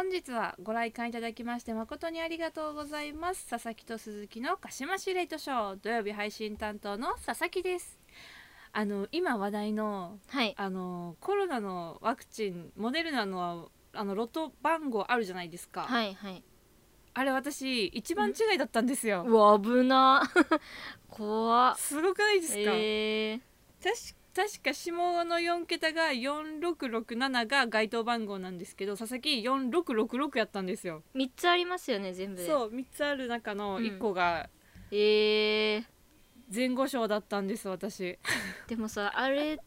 本日はご来館いただきまして誠にありがとうございます。佐々木と鈴木の鹿島市レイトショー。土曜日配信担当の佐々木です。あの今話題のはい。あのコロナのワクチンモデルナのあのロト番号あるじゃないですか、はいはい。あれ私一番違いだったんですよ、うわ危な 怖っ。すごくないですか、えー、確確か下の4桁が4667が該当番号なんですけど佐々木4666やったんですよ。3つありますよね全部で。そう3つある中の1個がえー、前後賞だったんです私。でもさあれっ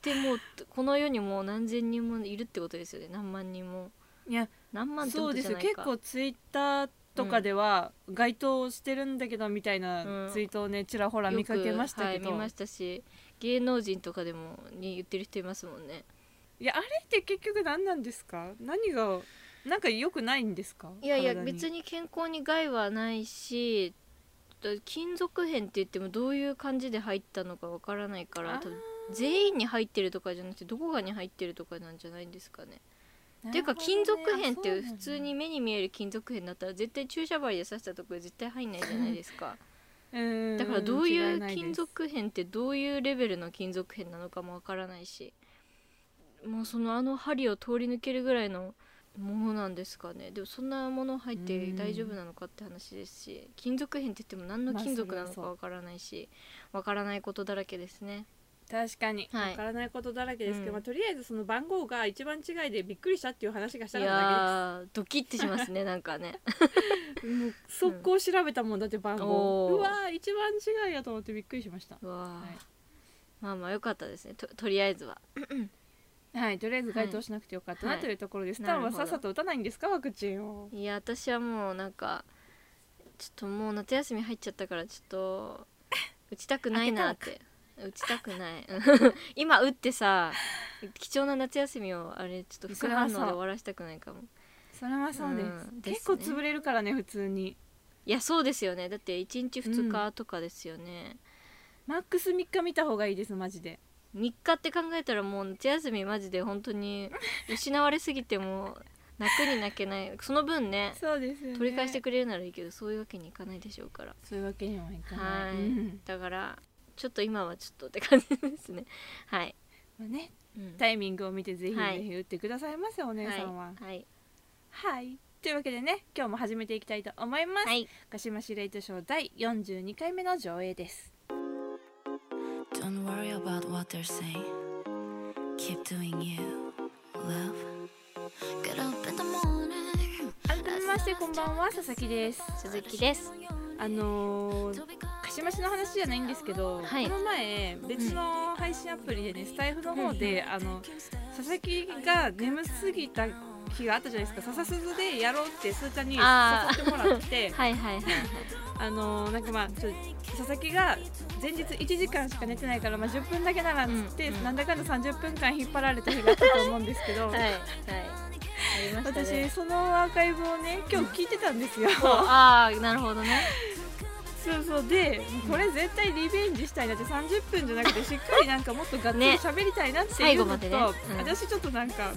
てもうこの世にもう何千人もいるってことですよね。何万人も。いや何万ってこそうですよとじゃないか。結構ツイッターとかでは該当してるんだけどみたいなうん。ツイートをねちらほら見かけましたけど、よくはい、見ましたし芸能人とかでもに言ってる人いますもんね。いやあれって結局何なんですか？何がなんか良くないんですか？いやいや別に健康に害はないしだ金属片って言ってもどういう感じで入ったのかわからないから全員に入ってるとかじゃなくてどこかに入ってるとかなんじゃないんですかね。っていうか金属片って普通に目に見える金属片だったら絶対注射針で刺したところ絶対入んないじゃないですかだからどういう金属片ってどういうレベルの金属片なのかもわからないし。もうそのあの針を通り抜けるぐらいのものなんですかね。でもそんなもの入って大丈夫なのかって話ですし金属片って言っても何の金属なのかわからないしわからないことだらけですね確かに。はい。わからないことだらけですけど、うん。まあ、とりあえずその番号が一番違いでびっくりしたっていう話がしいたかっただやードキッてしますね なんかね。けですもう速攻調べたもんだって番号、おー。うわー一番違いやと思ってびっくりしました。うわー、はい。まあまあよかったですね。ととりあえずは。はいとりあえず該当しなくてよかったはない。というところです、タンはなるほど。さっさと打たないんですかワクチンを。いや私はもうなんかちょっともう夏休み入っちゃったからちょっと 打ちたくないなって打ちたくない。今打ってさ貴重な夏休みをあれちょっと副反応で終わらせたくないかも。それはそうです,、うん。ですね結構潰れるからね普通に。いやそうですよね。だって1日2日とかですよね、マックス3日見た方がいいですマジで。3日って考えたらもう夏休みマジで本当に失われすぎても泣くに泣けない。その分ねそうですよね。取り返してくれるならいいけどそういうわけにいかないでしょうから。そういうわけにはいかない、はい、うん。だからちょっと今はちょっとって感じですね。はい、まあねうん。タイミングを見てぜひぜはい。ひ打ってくださいませ、お姉さんは。はい。はい、というわけでね今日も始めていきたいと思います、はい。鹿島市レイトショー第42回目の上映です。Don't worry about what they're saying. Keep doing you, love. Get up in the morning. 改めましてこんばんは佐々木です。鈴木です。あのー、鹿島市の話じゃないんですけど、はい。この前別の配信アプリでねスタイフの方で、あの佐々木が眠すぎた日があったじゃないですか。笹鈴でやろうってすーちゃんに誘ってもらって。はいはいはいはい。あのーなんかまあちょ佐々木が前日1時間しか寝てないから、まあ、10分だけならっつって、うんうんなんだかんだ30分間引っ張られた日があったと思うんですけど、はいはい。ありました私ねそのアーカイブをね今日聞いてたんですよ。ああなるほどねそうそう。でこれ絶対リベンジしたいなって30分じゃなくて しっかりなんかもっとがっつりね。喋りたいなっていうのと、までね。うん。私ちょっとなんか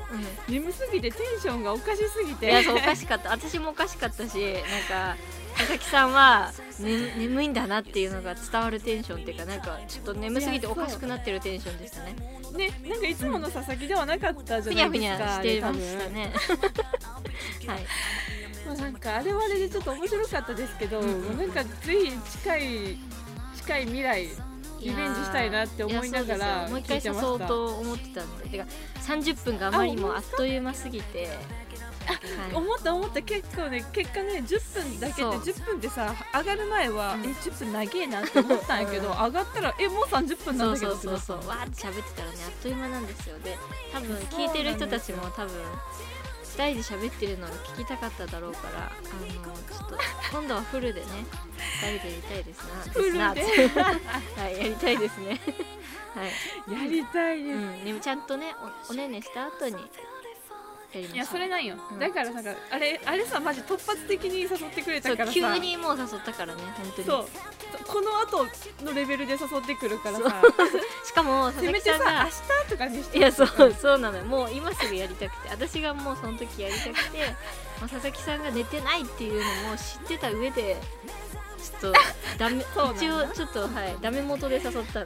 う眠すぎてテンションがおかしすぎんいてやそうおかしかった。私もおかしかったしなんか佐々木さんは、ね、眠いんだなっていうのが伝わるテンションっていうかなんかちょっと眠すぎておかしくなってるテンションでしたね。ねなんかいつもの佐々木ではなかったじふゃないですかにゃふにゃしてましたね はいまあ、なんかあれはあれでちょっと面白かったですけど、うんなんかぜひ近い近い未来リベンジしたいなって思いながやらもう一回誘おうと思ってたんで。てか30分があまりにもあっという間すぎて、はい。思った思った。結構ね結果ね10分だけで10分ってさ上がる前は、うん。え10分長えなって思ったんやけど、うん。上がったらえもう30分なんだけどそうそうそうわーって喋ってたらねあっという間なんですよ。で多分聞いてる人たちも多分2人で喋ってるのが聞きたかっただろうからあのちょっと今度はフルでね2人でやりたいですな。フルで？はいやりたいですね。はい、なやりたいです、うん、でもちゃんとねおおねんねした後にいやそれなんよ、うん。だからなんかあれあれさマジ突発的に誘ってくれたからさ。急にもう誘ったからね本当に。そう。この後のレベルで誘ってくるからさ。しかも佐せめ々木さんが。てさ明日とかにして。いやそうそうなのよ。もう今すぐやりたくて。私がもうその時やりたくて、まあ、佐々木さんが寝てないっていうのも知ってた上でちょっと ダメ一応ちょっとはいダメ元で誘ったの。はい。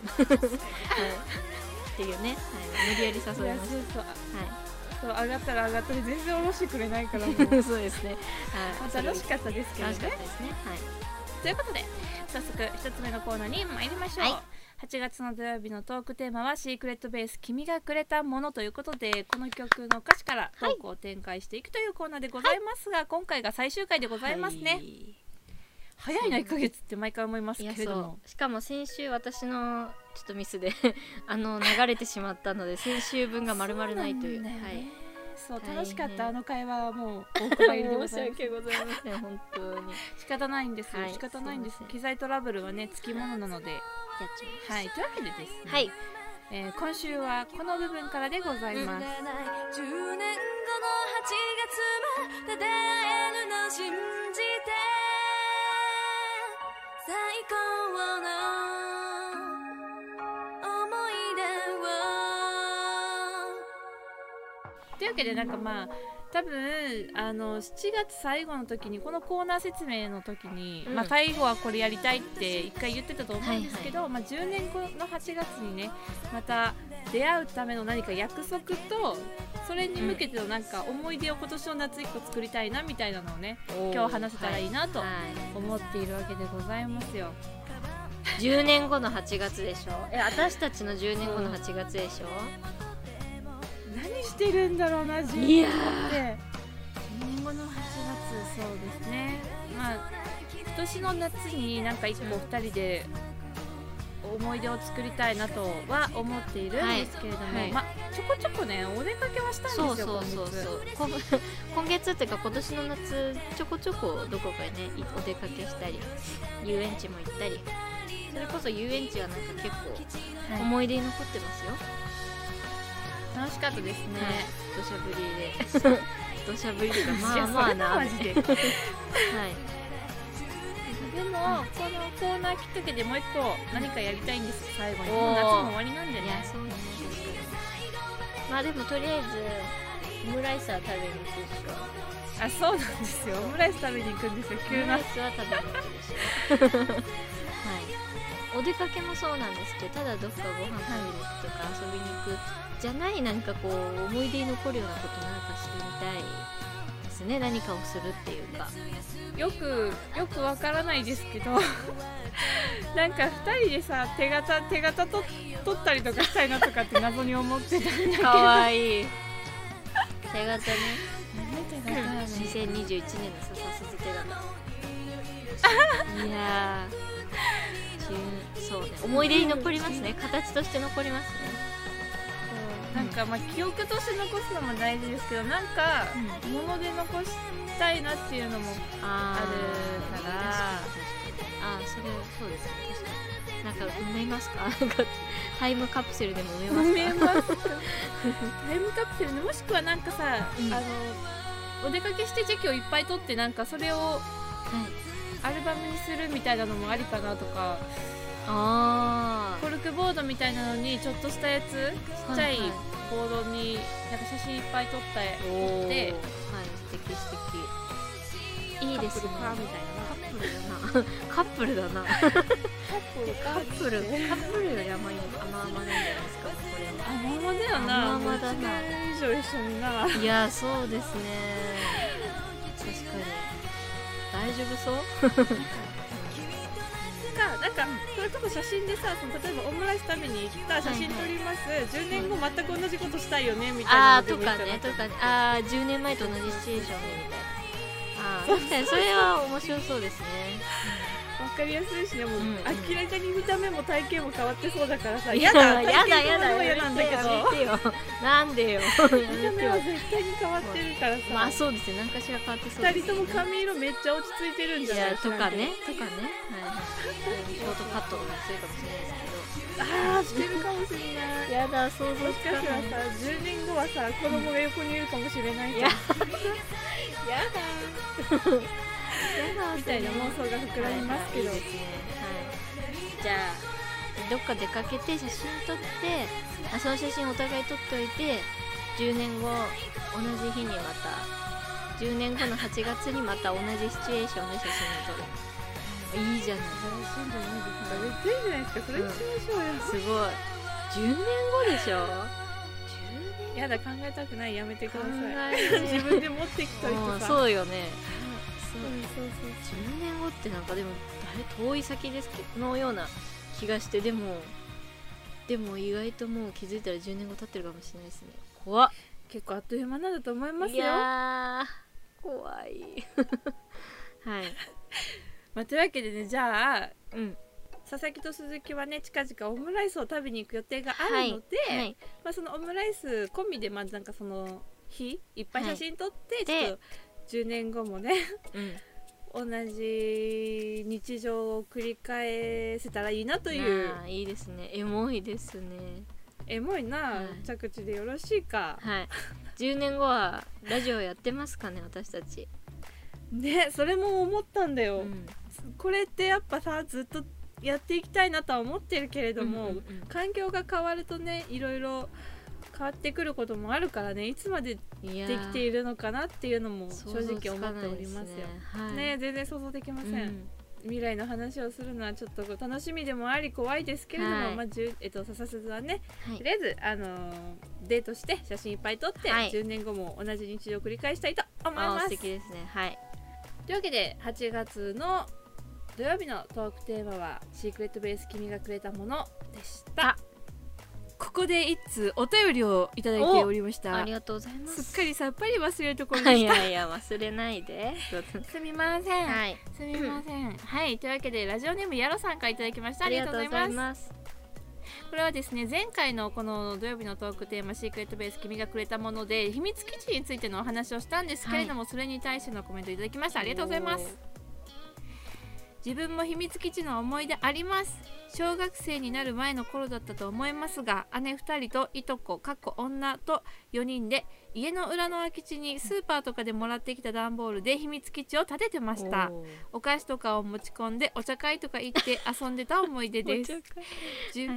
っていうね、はい、無理やり誘いました。はいそう上がったら上がったで全然下ろしてくれないからもう そうですね。まはい。あ楽しかったですけどね楽しかったですね。はい。ということで早速一つ目のコーナーに参りましょう、はい8月の土曜日のトークテーマは「シークレットベース君がくれたもの」ということでこの曲の歌詞からトークを展開していくというコーナーでございますが、今回が最終回でございますね、はい早いな1ヶ月って毎回思いますけれども。そう。しかも先週私のちょっとミスで あの流れてしまったので先週分が丸々ないという。そうなんだよね。はい。そう楽しかったあの会話はもうお蔵入りでご申しざいます 訳ございません本当に。や仕方ないんです、はい。仕方ないんです。機材トラブルはねつきものなので。っちまいはい。というわけでですね、はい。えー今週はこの部分からでございます、10年後の8月まで出会えるの信じて。最高の思い出を。というわけでなんかまあ多分あの7月最後の時にこのコーナー説明の時に、うん。まあ、最後はこれやりたいって一回言ってたと思うんですけど、はまあ、10年後の8月にねまた出会うための何か約束とそれに向けてのなんか思い出を今年の夏1個作りたいなみたいなのをね今日話せたらいいなとはい。思っているわけでございますよ。10年後の8月でしょ？え私たちの10年後の8月でしょ？何してるんだろうな10いや年って10年後の8月そうですね。まあ今年の夏になんか一個2人で思い出を作りたいなとは思っているんですけれども、はい。はい。まあちょこちょこねお出かけはしたんですよそうそうそう今月。そう今今月っていうか今年の夏ちょこちょこどこかにねいお出かけしたり遊園地も行ったり。それこそ遊園地はなんか結構はい。思い出に残ってますよ、楽しかったですね、はい。土砂降りで。土砂降りで。まあまあな。マジで。はい。でもこのコーナーきっかけでもう一個何かやりたいんですよ最後に。夏も終わりなんでいやねそうねまあでもとりあえずオムライスは食べに行くでしょあそうなんですよ。オムライス食べに行くんですよ急な。オムライスは食べに行くでしょ はい。お出かけもそうなんですけどただどっかご飯食べに行くとか遊びに行くじゃないなんかこう思い出に残るようなことなんかしてみたいですね。何かをするっていうか。よくよくわからないですけど。なんか2人でさ手形手形と取ったりとかしたいなとかって謎に思ってたんだけど。かわいい。手形ね。手形なの？2021年の笹鈴手形。いや そうね。思い出に残りますね。形として残りますねなんかまあ記憶として残すのも大事ですけどなんか物で残したいなっていうのもああるから。あーそれそうですね。確かに。なんか埋めますか？タイムカプセルでも埋埋めますか？タイムカプセルねもしくはなんかさ、うん。あのお出かけしてチェキをいっぱい取ってなんかそれをはい。アルバムにするみたいなのもありかなとかあコルクボードみたいなのにちょっとしたやつちっちゃいボードになんか写真いっぱい撮ったーおー。ではい。素敵素敵。いいですね。カップルかみたいな？カップルだな。カップルカップルカップルより甘い甘々なんじゃないですか？これは甘々だよな。甘々だな。以上一緒にな。いやそうですね。確かに。大丈夫そう？かなんかそれこそ写真でさその例えばオムライス食べに行った写真撮ります、10年後全く同じことしたいよねみたいなとかねとかね。あー10年前と同じシチュエーションでみたいな。あー確かにそれは面白そうですねかりやすいしねもう、うん。うん明らかに見た目も体型も変わってそうだからさや嫌だだやだ体やだ嫌なんだけど。なんでよ。や見た目はよ絶対に変わってるからさ、まあそうですね。何かしら変わってそう二人とも髪色めっちゃ落ち着いてるんいじゃないやとかね。とかね。はい。はいショートカットとかするかもしれないですああしてるかもしれない。けどやだ想像もしかしたらさ10年後はさ子供が横にいるかもしれないや。やだみたいな妄想が膨らみますけど、はい。ねはいじゃあどっか出かけて写真撮ってあその写真お互い撮っておいて10年後同じ日にまた10年後の8月にまた同じシチュエーションで写真を撮る。いいじゃない。新しいんじゃないですか。めっちゃいいじゃないですかそれにしましょうよ、すごい。10年後でしょ？10やだ考えたくない。やめてくださ考い 自分で持ってきといてうんさそうよねそううんそうそう。10年後ってなんかでもだい遠い先ですけどのような気がしてでもでも意外ともう気づいたら10年後経ってるかもしれないですね。怖っ。結構あっという間なんだと思いますいよやー。怖い。はい。まあ、というわけでねじゃあうん。佐々木と鈴木はね近々オムライスを食べに行く予定があるので、はい。まあ、そのオムライス込みでまずなんかその日いっぱい写真撮って、はいちょっと10年後もねうん。同じ日常を繰り返せたらいいなという。いいですね。エモいですね。エモいな、はい。着地でよろしいか。はい。10年後はラジオやってますかね私たち、ねそれも思ったんだよ、うん。これってやっぱさずっとやっていきたいなとは思ってるけれども、うんうんうん。環境が変わるとねいろいろ変わってくることもあるからねいつまでできているのかなっていうのも正直思っておりますよ。ね。はい。ね全然想像できません、うん。未来の話をするのはちょっと楽しみでもあり怖いですけれども、はい。まあじゅえっと笹鈴はねはい。とりあえずあのーデートして写真いっぱい撮って、はい。10年後も同じ日常を繰り返したいと思います。敵ですね。はい。というわけで8月の土曜日のトークテーマは「シークレットベース君がくれたもの」でしたここで一通お便りをいただいておりました。ありがとうございます。すっかりさっぱり忘れるところでいした。やいや忘れないで。すみません、はい。すみません。はいというわけでラジオネームやろさんからいただきました。あありがとうございます。すこれはですね前回のこの土曜日のトークテーマ「シークレットベース君がくれたもの」で秘密基地についてのお話をしたんですけれども、それに対してのコメントいただきました。ありがとうございます自分も秘密基地の思い出あります。小学生になる前の頃だったと思いますが姉2人といとこかっこ女と4人で家の裏の空き地にスーパーとかでもらってきた段ボールで秘密基地を建ててました。お菓子とかを持ち込んでお茶会とか行って遊んでた思い出です。じゅ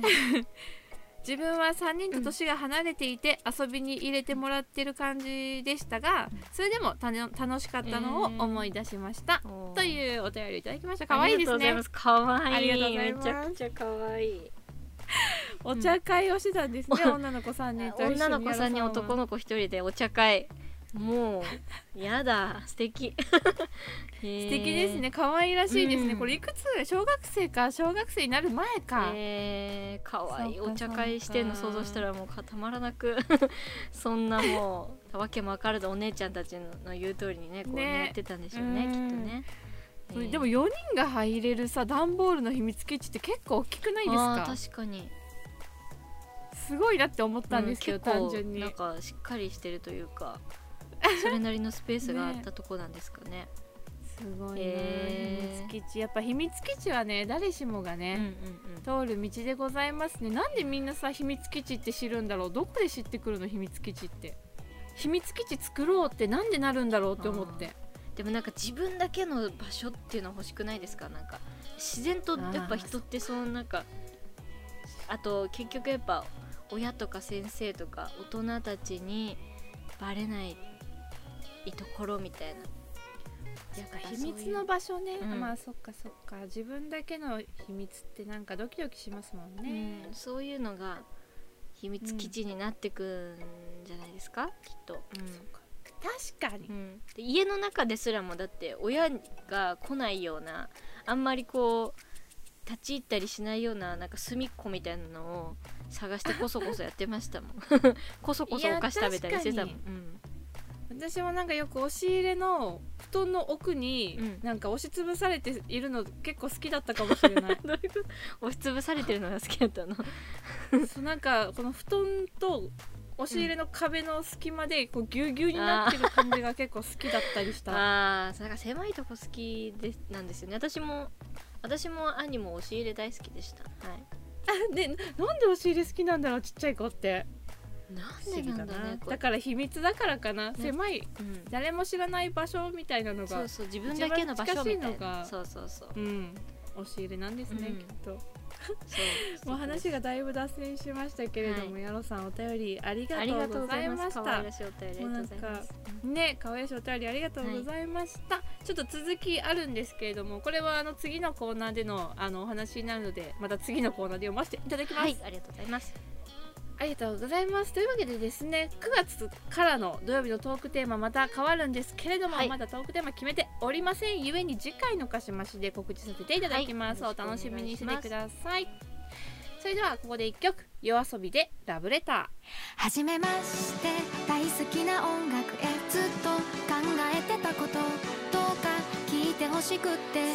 自分は3人と年が離れていて遊びに入れてもらってる感じでしたがそれでもたの楽しかったのを思い出しました、おー。というお便りいただきました。可愛いですね。かわい。いありがとうございめます。ちゃくちゃかわい。いお茶会をしてたんですね、女の子3人と女の子さんに男のの子一人でお茶会もうやだ。素敵。素素敵ですね。可愛らしいですね、うん。これいくつ？小学生か？小学生になる前か、えー、かわいお茶会してんの想像したらもうたまらなく。そんなもうわけも分からずお姉ちゃんたちの言う通りにねこうねね。やってたんでしょうねうん。きっとね、でも4人が入れるさ段ボールの秘密基地って結構大きくないですあかー確かに。すごいなって思ったんですけど、うん単純に。なんかしっかりしてるというか それなりのスペースがあったとこなんですかね。すごいな、へー。秘密基地やっぱ秘密基地はね誰しもがうんうんね、通る道でございますね。なんでみんなさ秘密基地って知るんだろう？どこで知ってくるの？秘密基地って。秘密基地作ろうってなんでなるんだろうって思って。でもなんか自分だけの場所っていうのは欲しくないですか？なんか自然とやっぱ人ってそのなんかあと結局やっぱ親とか先生とか大人たちにバレないところみたいな。やっぱ秘密の場所ね、うん。まあそっかそっか。自分だけの秘密ってなんかドキドキしますもんね、うん。そういうのが秘密基地になってくんじゃないですか、きっと、確かに、うん。で家の中ですらもだって親が来ないようなあんまりこう立ち入ったりしないようななんか隅っこみたいなのを探してこそこそやってましたもん。こそこそお菓子食べたりしてたもん私もなんかよく押し入れの布団の奥にうん。なんか押しつぶされているの結構好きだったかもしれない。どういうこと？押しつぶされてるのが好きだったの？そうなんかこの布団と押し入れの壁の隙間でこうギュギュになってる感じが結構好きだったりした。ああなんか狭いとこ好きですなんですよね。私も私も兄も押し入れ大好きでした。はい。でなんで押し入れ好きなんだろうちっちゃい子ってなん不思議だな。これ。だから秘密だからかな、狭いうん。誰も知らない場所みたいなのがそうそう自分だけの場所みたいな。そうそうそう。うん。押し入れなんですね、うん。きっと。もう話がだいぶ脱線しましたけれども、はやろさんお便りありがとうございました。可愛らしいお便りありがとうございます。ね可愛らしいお便りありがとうございました、ちょっと続きあるんですけれどもこれはあの次のコーナーでのあのお話になるのでまた次のコーナーで読ませていただきます、はいありがとうございますありがとうございます。というわけでですね9月からの土曜日のトークテーマまた変わるんですけれども、はい。まだトークテーマ決めておりませんゆえに次回のかしましで告知させていただきます、はい。お楽しみにしててください。それではここで1曲夜遊びでラブレタはじめまして大好きな音楽へずっと考えてたことどうか聞いてほしくって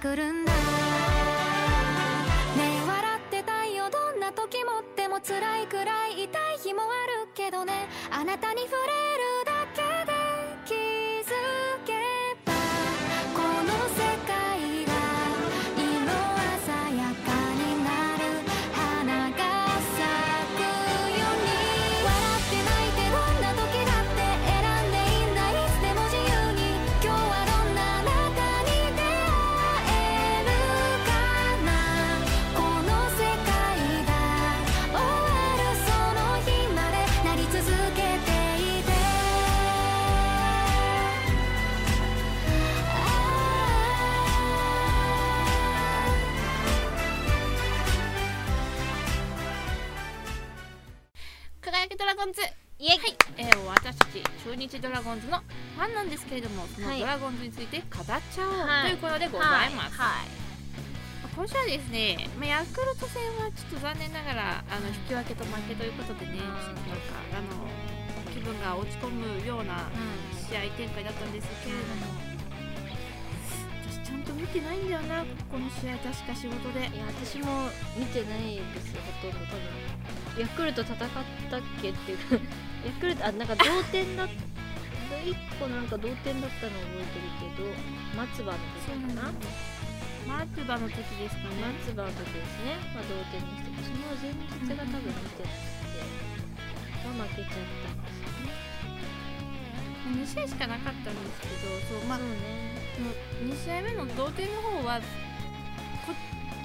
くるんだ。ねえ笑ってたいよ。どんな時もでも辛いくらい痛い日もあるけどね。あなたに触れるだ中日ドラゴンズのファンなんですけれどもそのはい。ドラゴンズについて語っちゃおう、はい。ということでございます、はい。今週はですね、まあ、ヤクルト戦はちょっと残念ながらあの引き分けと負けということでね、うんちょっとなんかあの気分が落ち込むような試合展開だったんですけれども、私ちゃんと見てないんだよなこの試合確か仕事で。いや私も見てないですよほとんど。多分。ヤクルト戦ったっけっていう。かヤクルトあなんか同点だった1個なんか同点だったの覚えてるけど松葉の時かな？松葉の時ですかね。松葉の時ですね、まあ、同点にしてその前日が多分見てなくて、まあ、負けちゃったんですよね。2試合しかなかったんですけどそうまあそうね。2試合目の同点の方はこ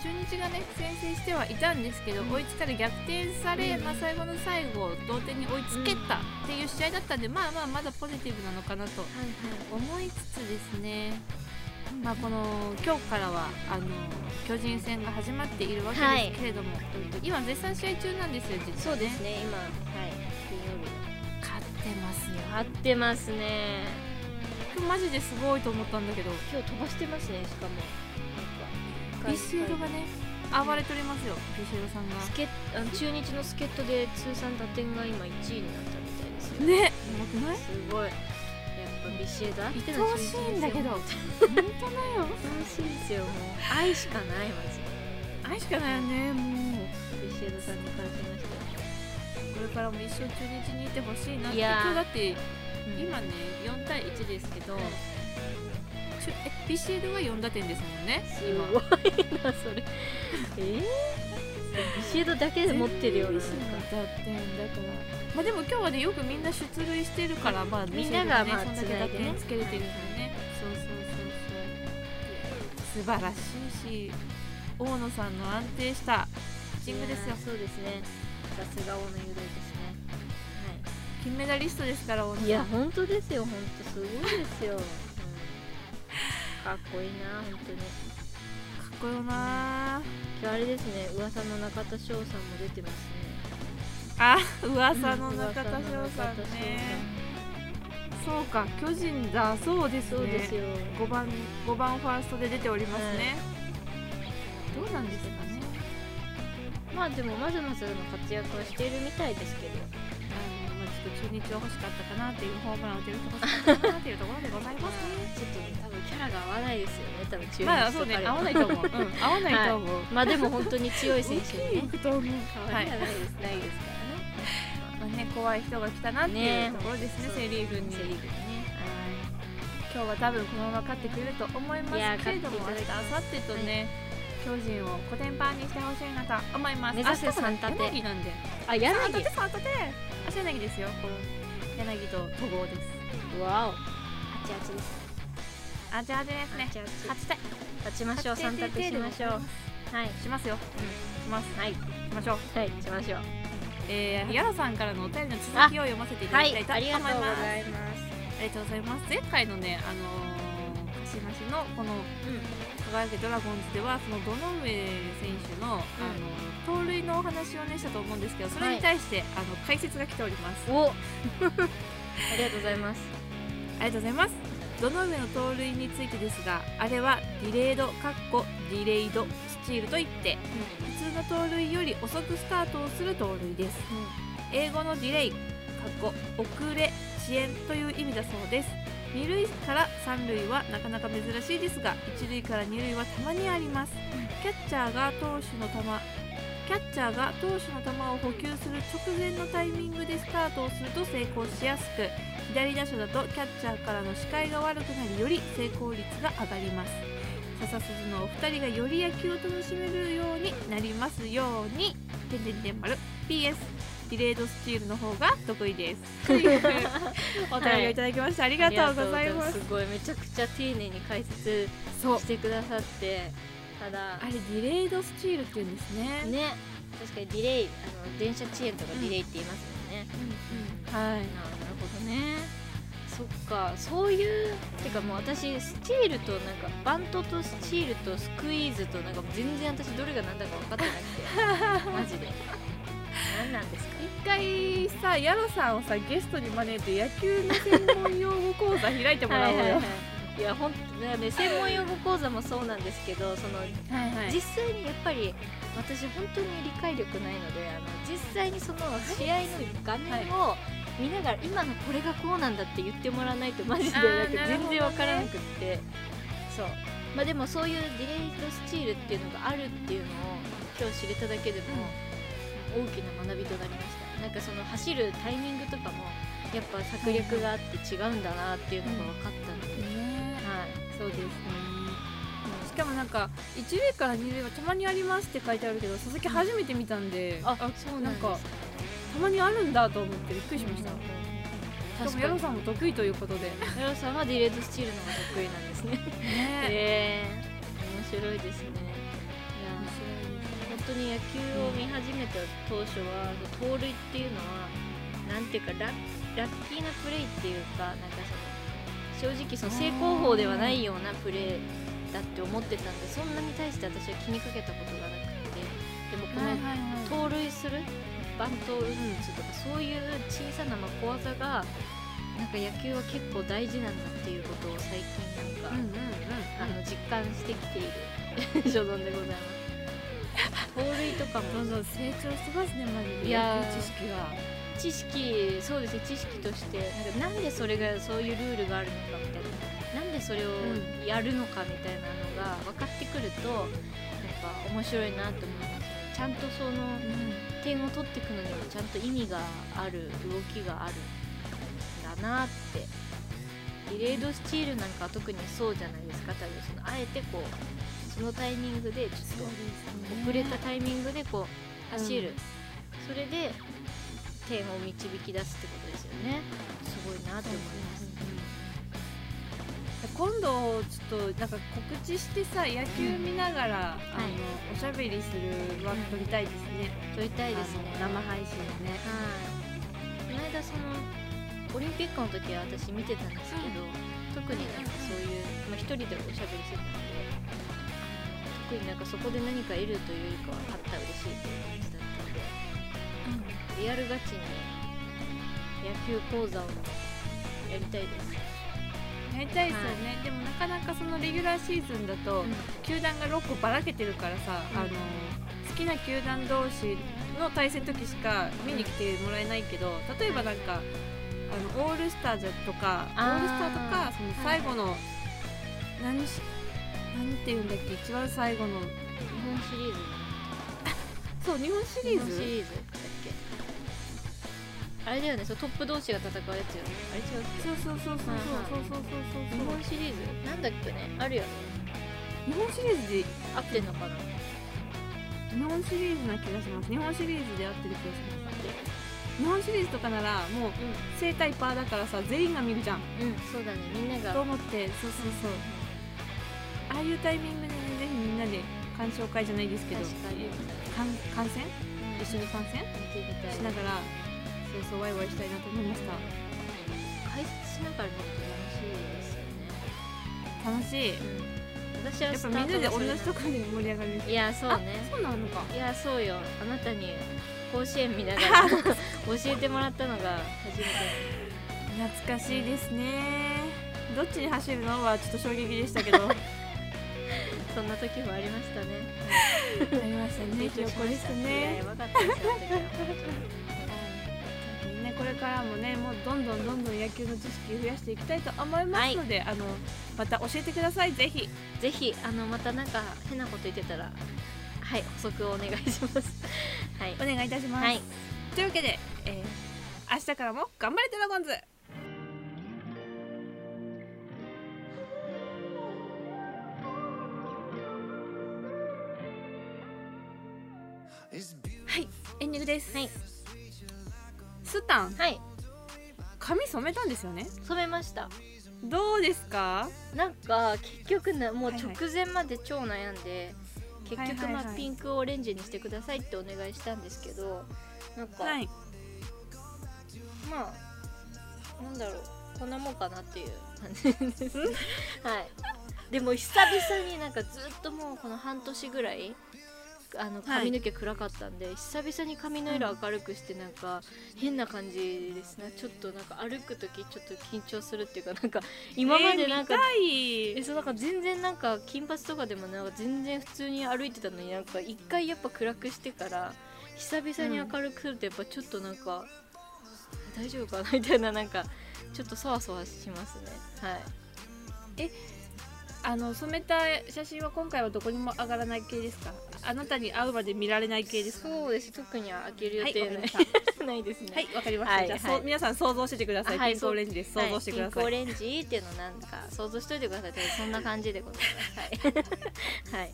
中日がね先制してはいたんですけど、うん。追いつかれ逆転され、うん。まあ、最後の最後同点に追いつけたっていう試合だったんで、まあまあまだポジティブなのかなとはい思いつつですね、まあ、この今日からはあの巨人戦が始まっているわけはいですけれども、今絶賛試合中なんですよ実はそうですね今。はい。金曜日。勝ってますよ。合ってますね。マジですごいと思ったんだけど。今日飛ばしてますねしかもビシエドがね暴れとりますよ。ビシエドさんが。助っあの中日の助っ人で通算打点が今1位になったみたいですよ。ねうまくない？すごい。やっぱビシエドあって愛おしいん。だけど本当だよ。愛おしいですよもう。愛しかないまず愛しかないよねもう。ビシエドさんに感じましたこれからも一生中日にいてほしいなって。今日だってうん今ね4対1ですけど、ちゅえビシエドが4打点ですもんね。す今ごいなそれ。えー、ビシエドだけで持ってるような。全なんか部打点だからまあでも今日はねよくみんな出塁してるからまあみんながまあそんだけ打繋いでね。点つけれてるからね。そうそうそう。そう素晴らしいし大野さんの安定したピッチングですよ。そうですね。さすが大野雄大ですね。金メダリストですから大野いいや本当ですよ。本当すごいですよ、うん、かっこいいな本当に。かっこよな。今日あれですね噂の中田翔さんも出てますね。あ噂の中田翔さんね。そうか巨人だそうですね。そうですよ。5番5番ファーストで出ておりますね、どうなんですかね。まあでもまずまずの活躍はしているみたいですけどと中日は欲しかったかなっていうホームランを打てる人欲しかったかなっていうところでございますね。ちょっとね多分キャラが合わないですよね多分。中日とまあそうね合わないと思う、うん、合わないと思う、まあでも本当に強い選手にね。大きいと思うない。です、ないですからね。まあね、怖い人が来たなっていうねところですねセ・リーグに。セ・リーグにね今日は多分このまま勝ってくれると思いますけれども明日明後日とね、巨人をコテンパンにしてほしいなと思います。目指せ三立て。柳なんで。あ柳。三立て三立て明日柳ですよ。この柳と戸郷です。わお。あちあちですあじゃあじゃですね。あちあち。勝ちたい勝ちましょう三立てしましょう。はい。しますよ、します。はい。しましょう。はい。しましょう。えー、ヤロさんからのお便りの続きを読ませていたはいだきたいとありがとうご思います、ざいます。ありがとうございます。前回のねあのー鹿島市のこの輝けドラゴンズではその堂上選手の,、あの盗塁のお話をねしたと思うんですけどそれに対して、あの解説が来ております。お。ありがとうございます。ありがとうございます。堂上の盗塁についてですがあれはディレードかっこディレイドスチールといって普通の盗塁より遅くスタートをする盗塁です。英語のディレイかっこ遅れ遅延という意味だそうです。二塁から三塁はなかなか珍しいですが一塁から二塁はたまにあります。キャッチャーが投手の球キャッチャーが投手の球を補給する直前のタイミングでスタートをすると成功しやすく左打者だとキャッチャーからの視界が悪くなりより成功率が上がります。笹鈴のお二人がより野球を楽しめるようになりますように。てんてんてん丸 PS ディレードスチールの方が得意です。とい。うお便りをいただきまして、ありがとうございます。すごい。めちゃくちゃ丁寧に解説してくださってあれディレードスチールって言うんですね。ね。確かにディレイあの電車遅延とかディレイって言いますもんね、うんうんはいななるほどね。そっか。そういうてかもう私スチールとなんかバントとスチールとスクイーズとなんか全然私どれが何だか分かってなくて。マジで。何なんですか？一回さヤロさんをさゲストに招いて野球の専門用語講座開いてもらおうよ。はいはいはいいやほんとだからね専門用語講座もそうなんですけどそのはいはい。実際にやっぱり私本当に理解力ないのであの実際にその試合の画面を見ながら今のこれがこうなんだって言ってもらわないとマジでなんか全然わからなくって、そう。まあでもそういうディレイトスチールっていうのがあるっていうのを今日知れただけでも大きな学びとなりました。なんかその走るタイミングとかもやっぱ策略があって違うんだなっていうのが分かったので、ねはいそうですね。しかもなんか一塁から二塁はたまにありますって書いてあるけど佐々木初めて見たんで、あそうなんです。かたまにあるんだと思ってびっくりしました、うんしかもヤロさんも得意ということで。ヤロさんはディレイトスチールの方が得意なんですね。ね。へ え面白いですね。いや本当に野球を見始めた当初は盗塁っていうのはなんていうかララッキーなプレーっていうかなんかその正直その正攻法ではないようなプレーだって思ってたんでそんなに対して私は気にかけたことがなくて。でもこの盗塁するバントうんつとかそういう小さなまあ小技がなんか野球は結構大事なんだっていうことを最近なんか、うんうんうんあの実感してきている。所存でございます。盗塁とかもどんどん成長してますねマジで。いやー野球知識が知識そうですね知識としてなんかなんでそれがそういうルールがあるのかみたいななんでそれをうやるのかみたいなのが分かってくるとやっぱ面白いなと思いますねちゃんとその点を取っていくのにもちゃんと意味がある動きがあるんだなって。ディレイドスチールなんかは特にそうじゃないですか。多分そのあえてこうそのタイミングでちょっと遅れたタイミングでこう走る、うん。それで点を導き出すってことですよね。すごいなって思います、今度ちょっとなんか告知してさ野球見ながら、あのおしゃべりする枠取りたいですね、撮りたいですね。生配信ね。はい。この間そのオリンピックの時は私見てたんですけど、特になんかそういう、まあ、一人でおしゃべりしてたので特になんかそこで何か得るというよりかはあったら嬉しいっていう感じだったのでリアルガチに野球講座をやりたいです。やりたい。ですよね、でもなかなかそのレギュラーシーズンだと、うん。球団が6個ばらけてるからさ、うん。あの好きな球団同士の対戦の時しか見に来てもらえないけど例えばなんかあのオールスターズとかオあー。ールスターとかその最後の、何し何っていうんだっけ一番最後の。日本シリーズ。そう日本シリーズあれだよねそうトップ同士が戦うやつよねあれ違うっけそうそうそうそう。そうそうそうそう日本シリーズなんだっけねあるよね日本シリーズで合ってんのかな日本シリーズな気がします。日本シリーズで合ってる気がします。日本シリーズとかならもう正対パーだからさ全員が見るじゃん。うん、うん、そうだね。みんなが。と思ってそうそうそうああいうタイミングでねぜひみんなで鑑賞会じゃないですけど。確かに。観観戦？一緒に観戦？しながらそうそうワイワイしたいなと思いました。解説しながら見ると楽しいですよね。楽しい。うん私はやっぱみんなで同じとこころで盛り上がる。いやそうね。あそうなのか。いやそうよ。あなたに甲子園見ながら 教えてもらったのが初めて。懐かしいですね。どっちに走るのはちょっと衝撃でしたけど。あ そんな時もありましたね。りましたね。ひよこでした。いやね。やばかったですよれからもねもうどんどんどんどん野球の知識増やしていきたいと思いますので、あのまた教えてください。ぜひ。ぜひあのまたなんか変なこと言ってたらはい補足をお願いします。はい。お願いいたします、はい。というわけで、えー明日からも頑張れドラゴンズ。はいエンディングです、はいスタン。はい。髪染めたんですよね？染めました。どうですか？なんか結局なもう直前まで超悩んで、結局はいはいはい。まあピンクオレンジにしてくださいってお願いしたんですけどなんか、はい。まあなんだろうこんなもんかなっていう感じです。はい。でも久々になんかずっともうこの半年ぐらいあの髪の毛暗かったんで、久々に髪の色明るくしてなんか変な感じですね。ちょっとなんか歩く時ちょっと緊張するっていうかなんか今までなんか、えーえそうなんか全然なんか金髪とかでもなんか全然普通に歩いてたのになんか一回やっぱ暗くしてから久々に明るくするとやっぱちょっとなんか、大丈夫かな？みたいななんかちょっとそわそわしますね。はい。あの染めた写真は今回はどこにも上がらない系ですか？あなたに会うまで見られない系ですか？そうです。特に開ける予はい定 ないですね。はいわかりました、はいじゃあ、皆さん想像しててください、あはいピンクオレンジです想像してください、はい、ピンクオレンジっていうのなんか想像しといてください。そんな感じでございます。はい、はい、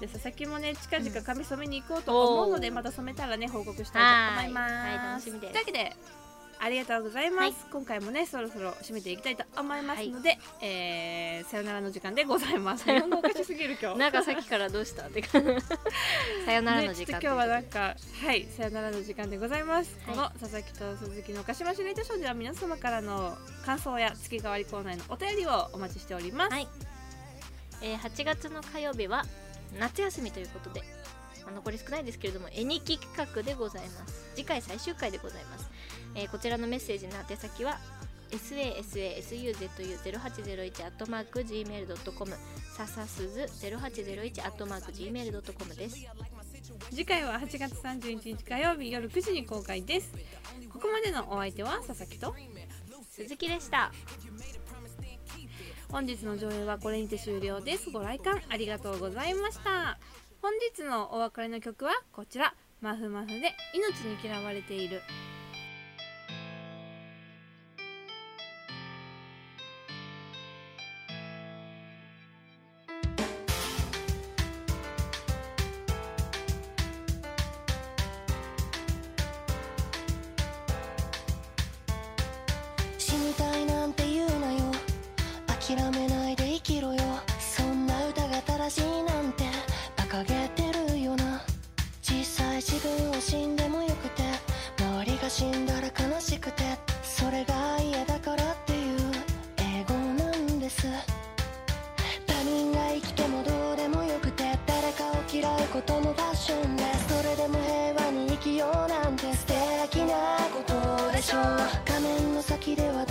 じゃあ佐々木もね近々髪染めに行こうと思うので、また染めたらね報告したいと思います。はいはい楽しみです。というわけでありがとうございます、はい。今回もねそろそろ締めていきたいと思いますので、えーさよならの時間でございます。日本語おかしすぎる今日。なんかさっきからどうしたってか。さよならの時間ね、今日はなんかはいさよならの時間でございます、はい。この佐々木と鈴木の鹿島市レイトショーでは皆様からの感想や月替わりコーナーへのお便りをお待ちしております、はい。えー8月の火曜日は夏休みということで、まあ残り少ないですけれども絵日記企画でございます。次回最終回でございます、えーこちらのメッセージの宛先は sasasuzu0801-gmail.com ささすず 0801-gmail.com です。次回は8月31日火曜日夜9時に公開です。ここまでのお相手は佐々木と鈴木でした。本日の上映はこれにて終了です。ご来館ありがとうございました。本日のお別れの曲はこちら。マフマフで命に嫌われている事のファッションでそれでも平和に生きようなんて素敵なことでしょう。仮面の先では